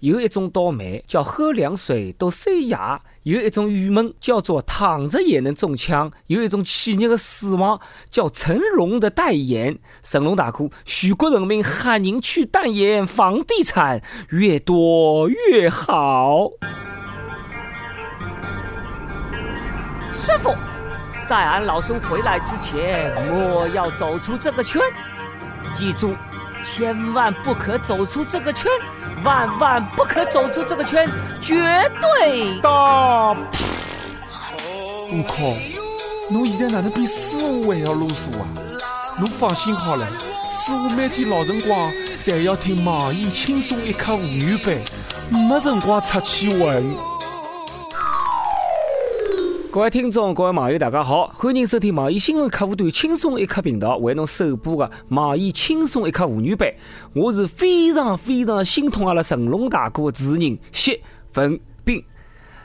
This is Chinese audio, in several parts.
有一种倒霉叫喝凉水都塞牙，有一种郁闷叫做躺着也能中枪，有一种企业的死亡叫成龙的代言。成龙大哥，全国人民喊您去代言房地产，越多越好。师傅，在俺老孙回来之前，莫要走出这个圈。记住，千万不可走出这个圈，万万不可走出这个圈，绝对。Stop！我靠，侬现在哪能比师傅还要啰嗦啊？侬放心好了，师傅每天老辰光侪要听网易轻松一刻妇女版，没辰光出去混。各位听众，各位网友，大家好，欢迎收听网易新闻客户端轻松一刻频道为侬首播的网易轻松一刻妇女版。我是非常非常心痛阿拉成龙大哥的主人谢文斌。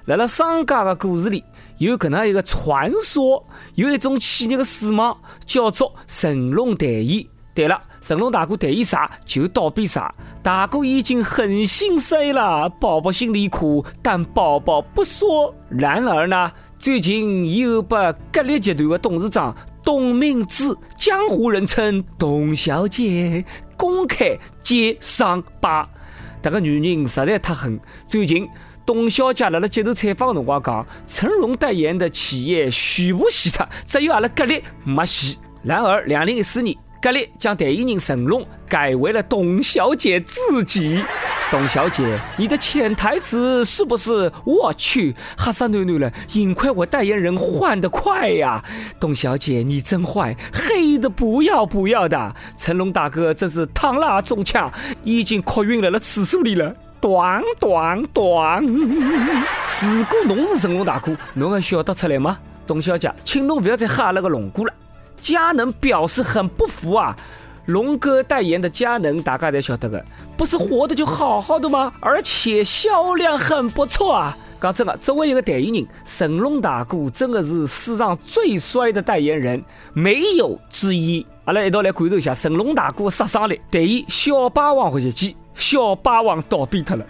辣辣商家的故事里，有搿能一个传说，有一种企业的死亡叫做成龙代言。对了，成龙大哥代言啥就倒闭啥。大哥已经很心塞了，宝宝心里苦，但宝宝不说。然而呢？最近又把格力集团的董事长董明珠，江湖人称董小姐，公开揭伤疤。这个女人实在太狠。最近，董小姐辣辣接受采访的辰光讲，成龙代言的企业全部死脱，只有阿拉格力没死。然而，两零一四年。格力将代言人成龙改为了董小姐自己。董小姐，你的潜台词是不是？我去，哈萨囡囡了，幸亏我代言人换得快呀！董小姐，你真坏，黑的不要不要的。成龙大哥真是躺了中枪，已经哭晕了了厕所里了。短短短！如果侬是成龙大哥，侬还晓得出来吗？董小姐，请侬不要再吓那个龙哥了。佳能表示很不服啊！龙哥代言的佳能，大家才晓得的，不是活的就好好的吗？而且销量很不错啊！讲真的，作为一个代言人，成龙大哥真的是史上最帅的代言人，没有之一。阿拉一道来感受一下成龙大哥杀伤力。代言小霸王回血机，小霸王倒闭掉了；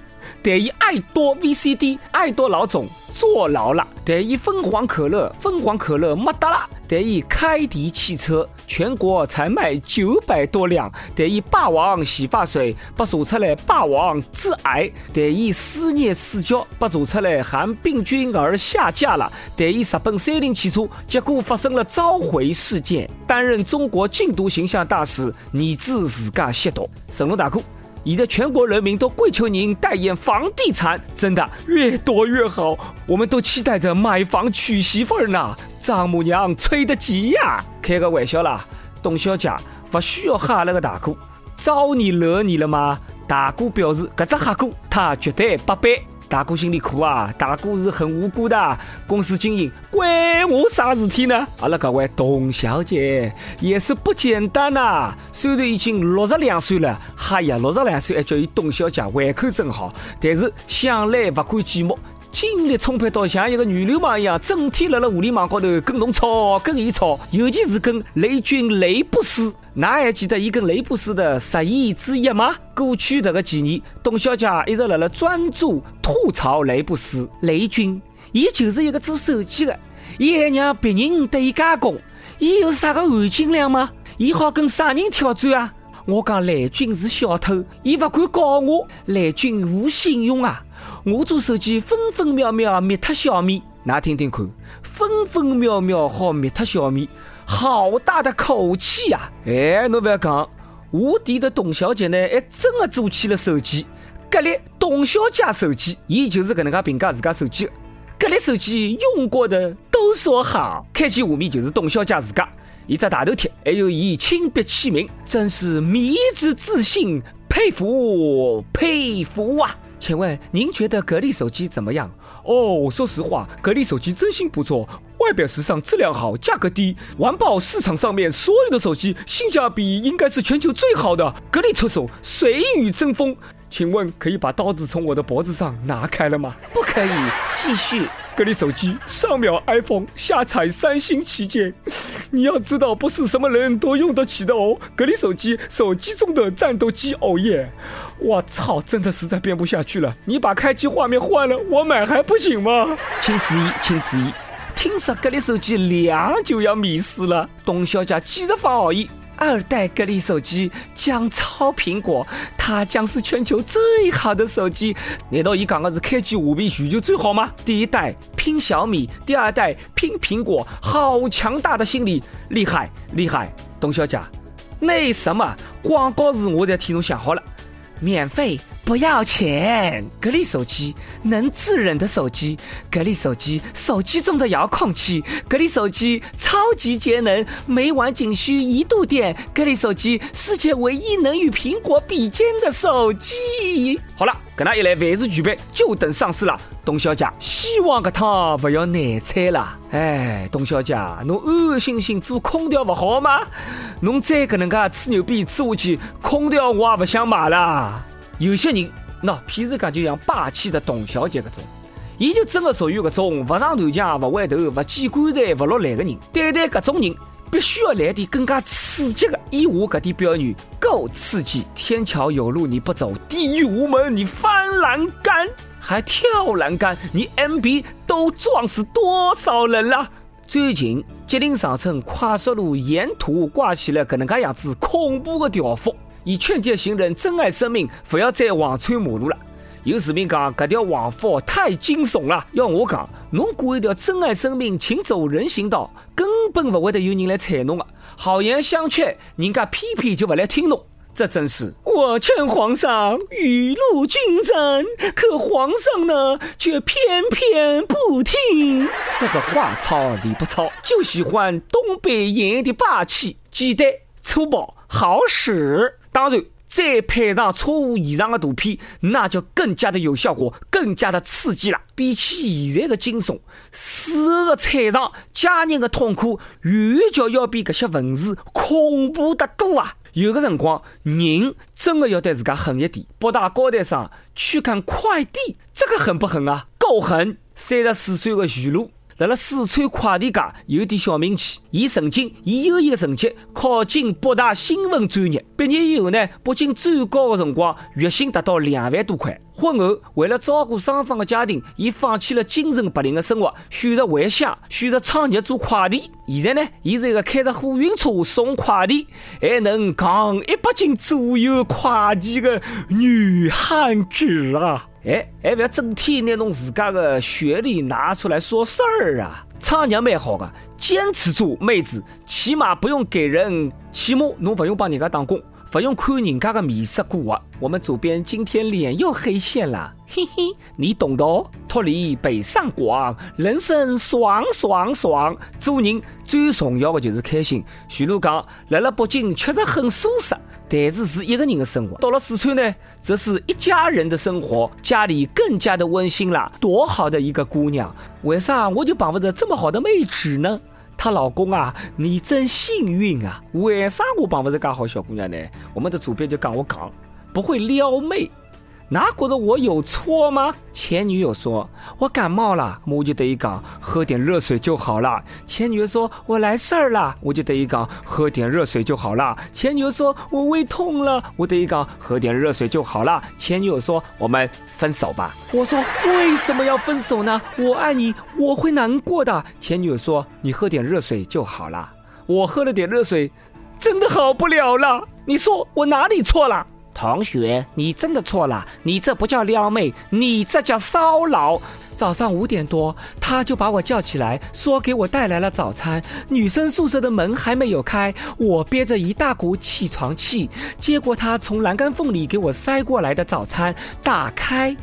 代言爱多 VCD，爱多老总。坐牢了，代言凤凰可乐，凤凰可乐没得了。代言开迪汽车，全国才卖九百多辆。代言霸王洗发水，被查出来霸王致癌。代言思念四角，被查出来含病菌而下架了。代言日本三菱汽车，结果发生了召回事件。担任中国禁毒形象大使，你自自家吸毒，成龙大哥。你的全国人民都跪求您代言房地产，真的越多越好，我们都期待着买房娶媳妇儿呢。丈母娘催得急呀！开个玩笑啦，董小姐不需要吓那个大哥，招你惹你了吗？大哥表示，这只黑哥他绝对不背。大哥心里苦啊，大哥是很无辜的。公司经营关我啥事体呢？阿拉各位董小姐也是不简单呐。虽然已经六十两岁了，哈呀，六十两岁还叫伊董小姐，胃口真好。但是向来不甘寂寞。精力充沛到像一个女流氓一样，整天辣辣互联网高头跟侬吵，跟伊吵，尤其是跟雷军雷布斯。哪还记得伊跟雷布斯的十亿之一吗？过去这个几年，董小姐一直辣辣专注吐槽雷布斯。雷军，伊就是一个做手机的，伊还让别人对伊加工，伊有啥个含金量吗？伊好跟啥人挑战啊？我讲雷军是小偷，伊不敢告我。雷军无信用啊！我做手机分分秒秒灭脱小米，拿听听看，分分秒秒好灭脱小米，好大的口气呀！哎，侬不要讲，我店的董小姐呢，还真的做起了手机，格力董小姐手机，伊就是搿能介评价自家手机的。格力手机用过的都说好，开机画面就是董小姐自家。一只大头贴，还有伊亲笔签名，真是迷之自信，佩服佩服啊！请问您觉得格力手机怎么样？哦，说实话，格力手机真心不错，外表时尚，质量好，价格低，完爆市场上面所有的手机，性价比应该是全球最好的。格力出手，谁与争锋？请问可以把刀子从我的脖子上拿开了吗？不可以，继续。格力手机上秒 iPhone，下踩三星旗舰。你要知道，不是什么人都用得起的哦。格力手机，手机中的战斗机。哦耶！我操，真的实在编不下去了。你把开机画面换了，我买还不行吗？请注意，请注意，听说格力手机凉就要迷失了。董小姐继续发好意？二代格力手机将超苹果，它将是全球最好的手机。难道伊讲的是开机画面全球最好吗？第一代拼小米，第二代拼苹果，好强大的心理，厉害厉害！董小姐，那什么广告词我在替侬想好了，免费。不要钱，格力手机能制冷的手机，格力手机手机中的遥控器，格力手机超级节能，每晚仅需一度电，格力手机世界唯一能与苹果比肩的手机。好了，跟他一来，万事俱备，就等上市了。董小姐，希望个他不要难猜了。哎，董小姐，侬安安心心做空调不好吗？侬再搿能介吹牛逼吹下去，空调我也不想买了。有些人，那譬如讲，就像霸气的董小姐搿种，伊就真的属于搿种不上头墙、不回头、不见棺材不落泪的人。对待搿种人，必须要来点更加刺激的。以我搿点标语够刺激，天桥有路你不走，地狱无门你翻栏杆，还跳栏杆，你 MB 都撞死多少人了？最近吉林长春快速路沿途挂起了搿能介样子恐怖的条幅。以劝诫行人珍爱生命，不要再横穿马路了。有市民讲，这条横幅太惊悚了。要我讲，侬过一条珍爱生命，请走人行道，根本不会得有人来踩侬的。好言相劝，人家偏偏就不来听侬。这真是我劝皇上雨露均沾，可皇上呢，却偏偏不听。这个话糙理不糙，就喜欢东北人的霸气，简单粗暴，好使。当然，再配上错误以上的图片，那就更加的有效果，更加的刺激了。比起现在的惊悚，死后的惨状，家人的痛苦，远较要比这些文字恐怖得多啊！有个辰光，人真的要对自家狠一点。北大高台上去看快递，这个狠不狠啊？够狠！三十四岁的徐璐。在了四川快递界有点小名气，伊曾经以优异的成绩考进北大新闻专业，毕业以后呢，北京最高的辰光月薪达到两万多块。婚后为了照顾双方的家庭，伊放弃了精神白领的生活，选择回乡，选择创业做快递。现在呢，伊是一个开着货运车送快递，还能扛一百斤左右快递的女汉子啊！哎，还不要整天拿侬自家的学历拿出来说事儿啊！创业蛮好的，坚持做，妹子，起码不用给人，起码侬不用帮人家打工，不用看人家的面色过活。我们主编今天脸又黑线了，嘿嘿，你懂的哦。脱离北上广，人生爽爽爽，做人最重要的就是开心。徐璐讲，来了北京确实很舒适。但是是一个人的生活，到了四川呢，则是一家人的生活，家里更加的温馨了。多好的一个姑娘，为啥我就碰不着这么好的妹纸呢？她老公啊，你真幸运啊！为啥我碰不着这好小姑娘呢？我们的主编就跟我讲不会撩妹。哪觉得我有错吗？前女友说：“我感冒了。”我就对伊讲：“喝点热水就好了。”前女友说：“我来事儿了。”我就对伊讲：“喝点热水就好了。”前女友说：“我胃痛了。”我对伊讲：“喝点热水就好了。”前女友说：“我们分手吧。”我说：“为什么要分手呢？我爱你，我会难过的。”前女友说：“你喝点热水就好了。”我喝了点热水，真的好不了了。你说我哪里错了？同学，你真的错了，你这不叫撩妹，你这叫骚扰。早上五点多，他就把我叫起来，说给我带来了早餐。女生宿舍的门还没有开，我憋着一大股起床气，接过他从栏杆缝里给我塞过来的早餐，打开，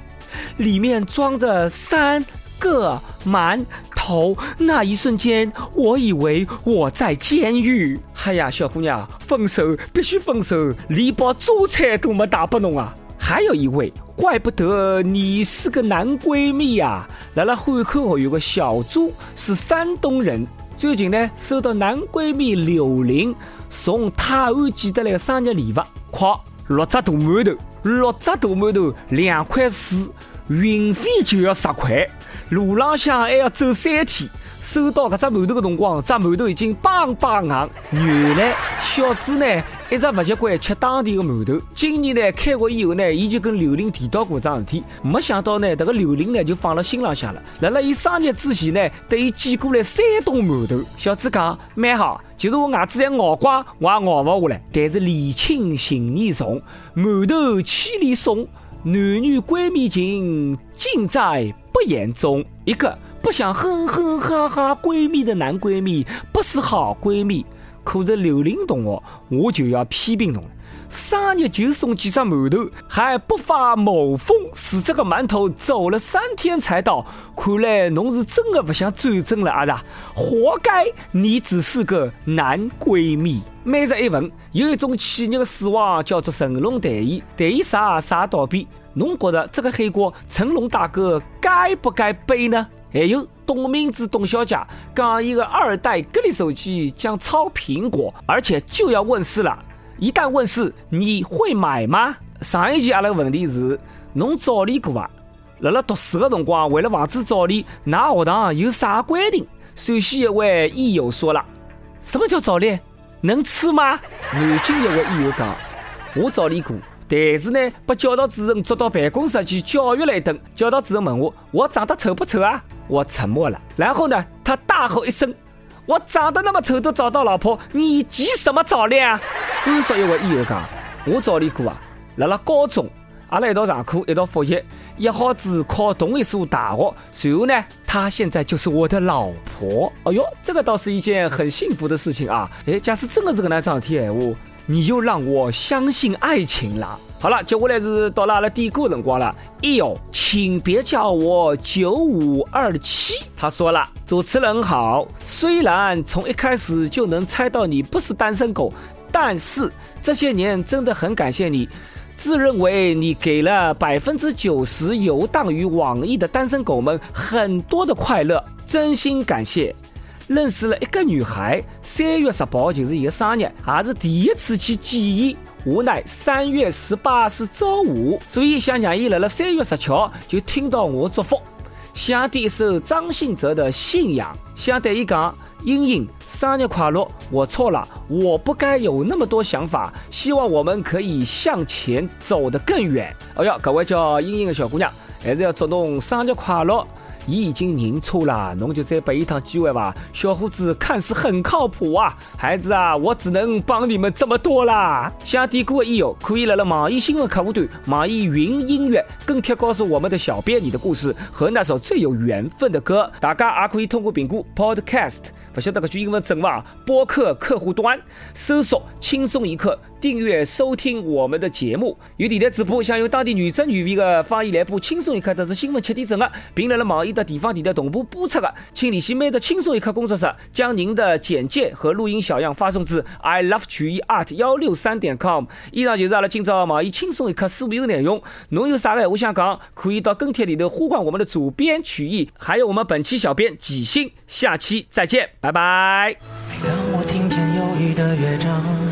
里面装着三。个馒头，那一瞬间，我以为我在监狱。哎呀，小姑娘，分手必须分手，连包猪菜都没打不侬啊！还有一位，怪不得你是个男闺蜜呀。来了汉口学有个小朱，是山东人，最近呢收到男闺蜜柳林从泰安寄得来的生日礼物，夸六只大馒头。六只大馒头，两块四，运费就要十块，路浪向还要走三天。收到搿只馒头的辰光，只馒头已经梆梆硬。原来小朱呢一直勿习惯吃当地的馒头。今年呢开学以后呢，伊就跟刘玲提到过桩事体。没想到呢，这个刘玲呢就放了心浪向了。辣辣伊生日之前呢，对伊寄过来三桶馒头。小朱讲蛮好，就是我牙齿再咬光，我也咬勿下来。但是礼轻情意重，馒头千里送，男女闺蜜情尽在不言中。一个。不想哼哼哈哈闺蜜的男闺蜜不是好闺蜜，可是刘玲同学，我就要批评侬了。生日就送几只馒头，还不发某风，使这个馒头走了三天才到。看来侬是真的不想转正了啊？是活该，你只是个男闺蜜。每日一问，有一种企业的死亡叫做成龙代言，代言啥啥倒闭。侬觉得这个黑锅成龙大哥该不该背呢？还有董明珠董小姐讲一个二代格力手机将超苹果，而且就要问世了。一旦问世，你会买吗？上一期阿拉个问题是：侬早恋过伐？辣辣读书的辰光，为了防止早恋，㑚学堂有啥规定？陕西一位益友说了：什么叫早恋？能吃吗？南京一位益友讲：我早恋过。但是呢，被教导主任捉到办公室去教育了一顿。教导主任问我：“我长得丑不丑啊？”我沉默了。然后呢，他大吼一声：“我长得那么丑都找到老婆，你急什么早恋啊？”甘肃一位医友讲：“我早恋过啊，辣辣高中，阿拉一道上课，一道复习，一好子考同一所大学。随后呢，她现在就是我的老婆。哎呦，这个倒是一件很幸福的事情啊！哎，假使真的是个那桩事体哎，我。你又让我相信爱情了。好了，接下来是到了阿拉点歌辰光了。哎呦，请别叫我九五二七。他说了，主持人好。虽然从一开始就能猜到你不是单身狗，但是这些年真的很感谢你。自认为你给了百分之九十游荡于网易的单身狗们很多的快乐，真心感谢。认识了一个女孩，三月十八就是伊的生日，也是第一次去见伊。无奈三月十八是周五，所以想让伊辣辣三月十七号就听到我祝福。想点一首张信哲的《信仰》，想对伊讲：英英生日快乐！我错了，我不该有那么多想法。希望我们可以向前走得更远。哎呀，各位叫英英的小姑娘，还是要祝侬生日快乐。伊已经认错了，侬就再给一趟机会吧。小伙子看似很靠谱啊，孩子啊，我只能帮你们这么多啦。想点歌的益友可以来了网易新闻客户端、网易云音乐跟帖告诉我们的小编你的故事和那首最有缘分的歌。大家也可以通过评估 Podcast，不晓得这句英文正吧？播客客户端搜索“轻松一刻”。订阅收听我们的节目，有电台主播想用当地原汁原味的方言来播轻松一刻，特是新闻七点整的，并来了网易的地方电台同步播出的，请联系美的轻松一刻工作室，将您的简介和录音小样发送至 i love 曲艺 art 幺六三点 com。以上就是阿拉今朝网易轻松一刻所有内容。侬有啥个话想讲，可以到跟帖里头呼唤我们的主编曲艺，还有我们本期小编几星。下期再见，拜拜。当我听见忧郁的乐章。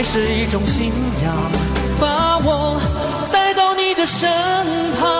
爱是一种信仰，把我带到你的身旁。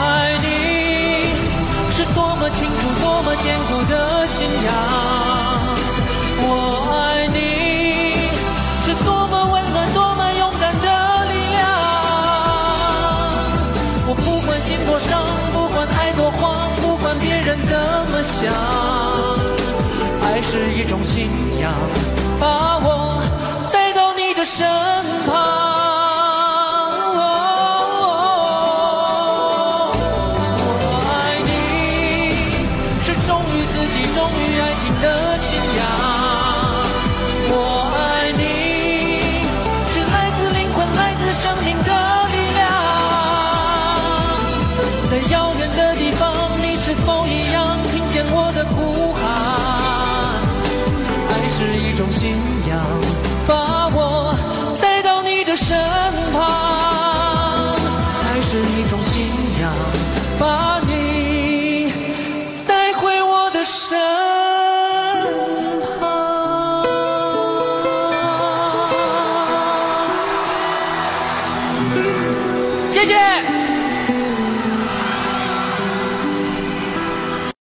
多么坚固的信仰。我爱你，是多么温暖，多么勇敢的力量。我不管心多伤，不管爱多慌，不管别人怎么想，爱是一种信仰，把我带到你的身旁。的呼